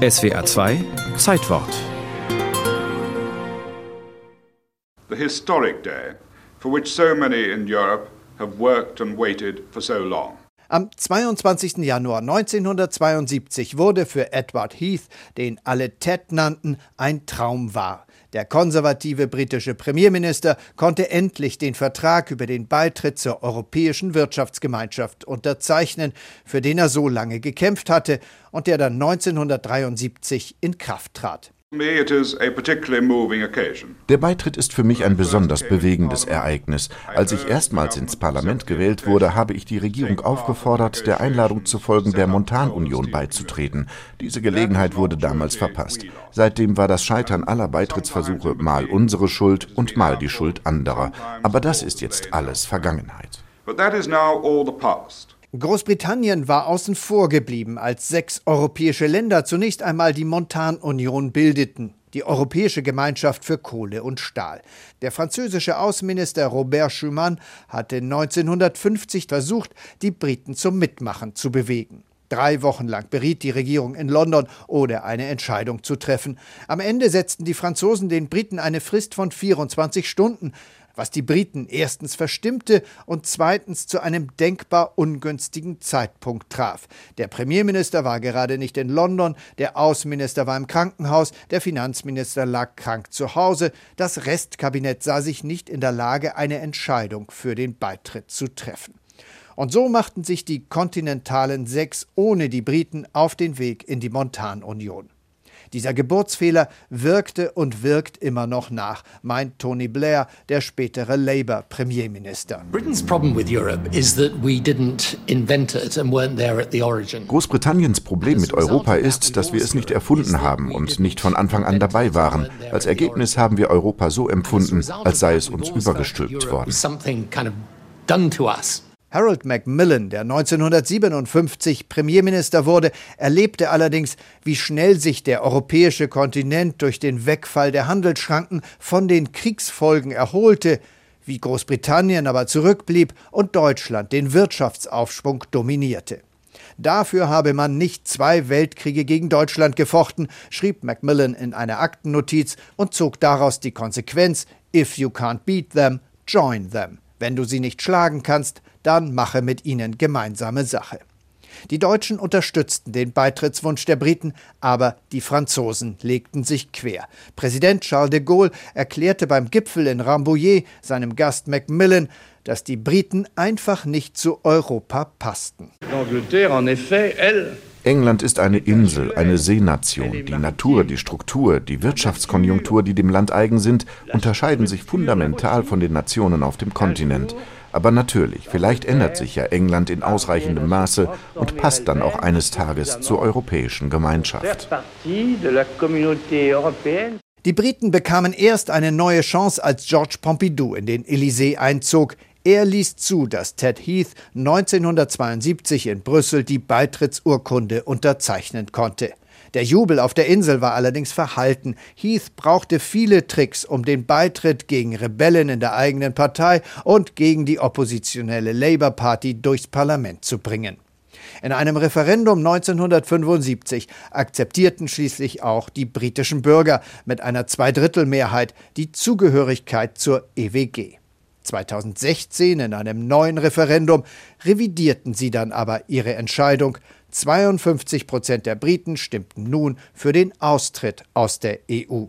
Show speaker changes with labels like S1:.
S1: SWA 2 Zeitwort.
S2: The historic day for which so many in Europe have worked and waited for so long.
S3: Am 22. Januar 1972 wurde für Edward Heath, den alle Ted nannten, ein Traum wahr. Der konservative britische Premierminister konnte endlich den Vertrag über den Beitritt zur Europäischen Wirtschaftsgemeinschaft unterzeichnen, für den er so lange gekämpft hatte und der dann 1973 in Kraft trat.
S4: Der Beitritt ist für mich ein besonders bewegendes Ereignis. Als ich erstmals ins Parlament gewählt wurde, habe ich die Regierung aufgefordert, der Einladung zu folgen, der Montanunion beizutreten. Diese Gelegenheit wurde damals verpasst. Seitdem war das Scheitern aller Beitrittsversuche mal unsere Schuld und mal die Schuld anderer. Aber das ist jetzt alles Vergangenheit. But that is now all the past.
S3: Großbritannien war außen vor geblieben, als sechs europäische Länder zunächst einmal die Montanunion bildeten, die Europäische Gemeinschaft für Kohle und Stahl. Der französische Außenminister Robert Schuman hatte 1950 versucht, die Briten zum Mitmachen zu bewegen. Drei Wochen lang beriet die Regierung in London, ohne eine Entscheidung zu treffen. Am Ende setzten die Franzosen den Briten eine Frist von 24 Stunden, was die Briten erstens verstimmte und zweitens zu einem denkbar ungünstigen Zeitpunkt traf. Der Premierminister war gerade nicht in London, der Außenminister war im Krankenhaus, der Finanzminister lag krank zu Hause, das Restkabinett sah sich nicht in der Lage, eine Entscheidung für den Beitritt zu treffen. Und so machten sich die kontinentalen Sechs ohne die Briten auf den Weg in die Montanunion. Dieser Geburtsfehler wirkte und wirkt immer noch nach, meint Tony Blair, der spätere Labour-Premierminister.
S4: Großbritanniens Problem mit Europa ist, dass wir es nicht erfunden haben und nicht von Anfang an dabei waren. Als Ergebnis haben wir Europa so empfunden, als sei es uns übergestülpt worden.
S3: Harold Macmillan, der 1957 Premierminister wurde, erlebte allerdings, wie schnell sich der europäische Kontinent durch den Wegfall der Handelsschranken von den Kriegsfolgen erholte, wie Großbritannien aber zurückblieb und Deutschland den Wirtschaftsaufschwung dominierte. Dafür habe man nicht zwei Weltkriege gegen Deutschland gefochten, schrieb Macmillan in einer Aktennotiz und zog daraus die Konsequenz If you can't beat them, join them. Wenn du sie nicht schlagen kannst, dann mache mit ihnen gemeinsame Sache. Die Deutschen unterstützten den Beitrittswunsch der Briten, aber die Franzosen legten sich quer. Präsident Charles de Gaulle erklärte beim Gipfel in Rambouillet seinem Gast Macmillan, dass die Briten einfach nicht zu Europa passten.
S4: England ist eine Insel, eine Seenation. Die Natur, die Struktur, die Wirtschaftskonjunktur, die dem Land eigen sind, unterscheiden sich fundamental von den Nationen auf dem Kontinent. Aber natürlich, vielleicht ändert sich ja England in ausreichendem Maße und passt dann auch eines Tages zur europäischen Gemeinschaft.
S3: Die Briten bekamen erst eine neue Chance, als George Pompidou in den Élysée einzog. Er ließ zu, dass Ted Heath 1972 in Brüssel die Beitrittsurkunde unterzeichnen konnte. Der Jubel auf der Insel war allerdings verhalten. Heath brauchte viele Tricks, um den Beitritt gegen Rebellen in der eigenen Partei und gegen die oppositionelle Labour Party durchs Parlament zu bringen. In einem Referendum 1975 akzeptierten schließlich auch die britischen Bürger mit einer Zweidrittelmehrheit die Zugehörigkeit zur EWG. 2016 in einem neuen Referendum revidierten sie dann aber ihre Entscheidung. 52 Prozent der Briten stimmten nun für den Austritt aus der EU.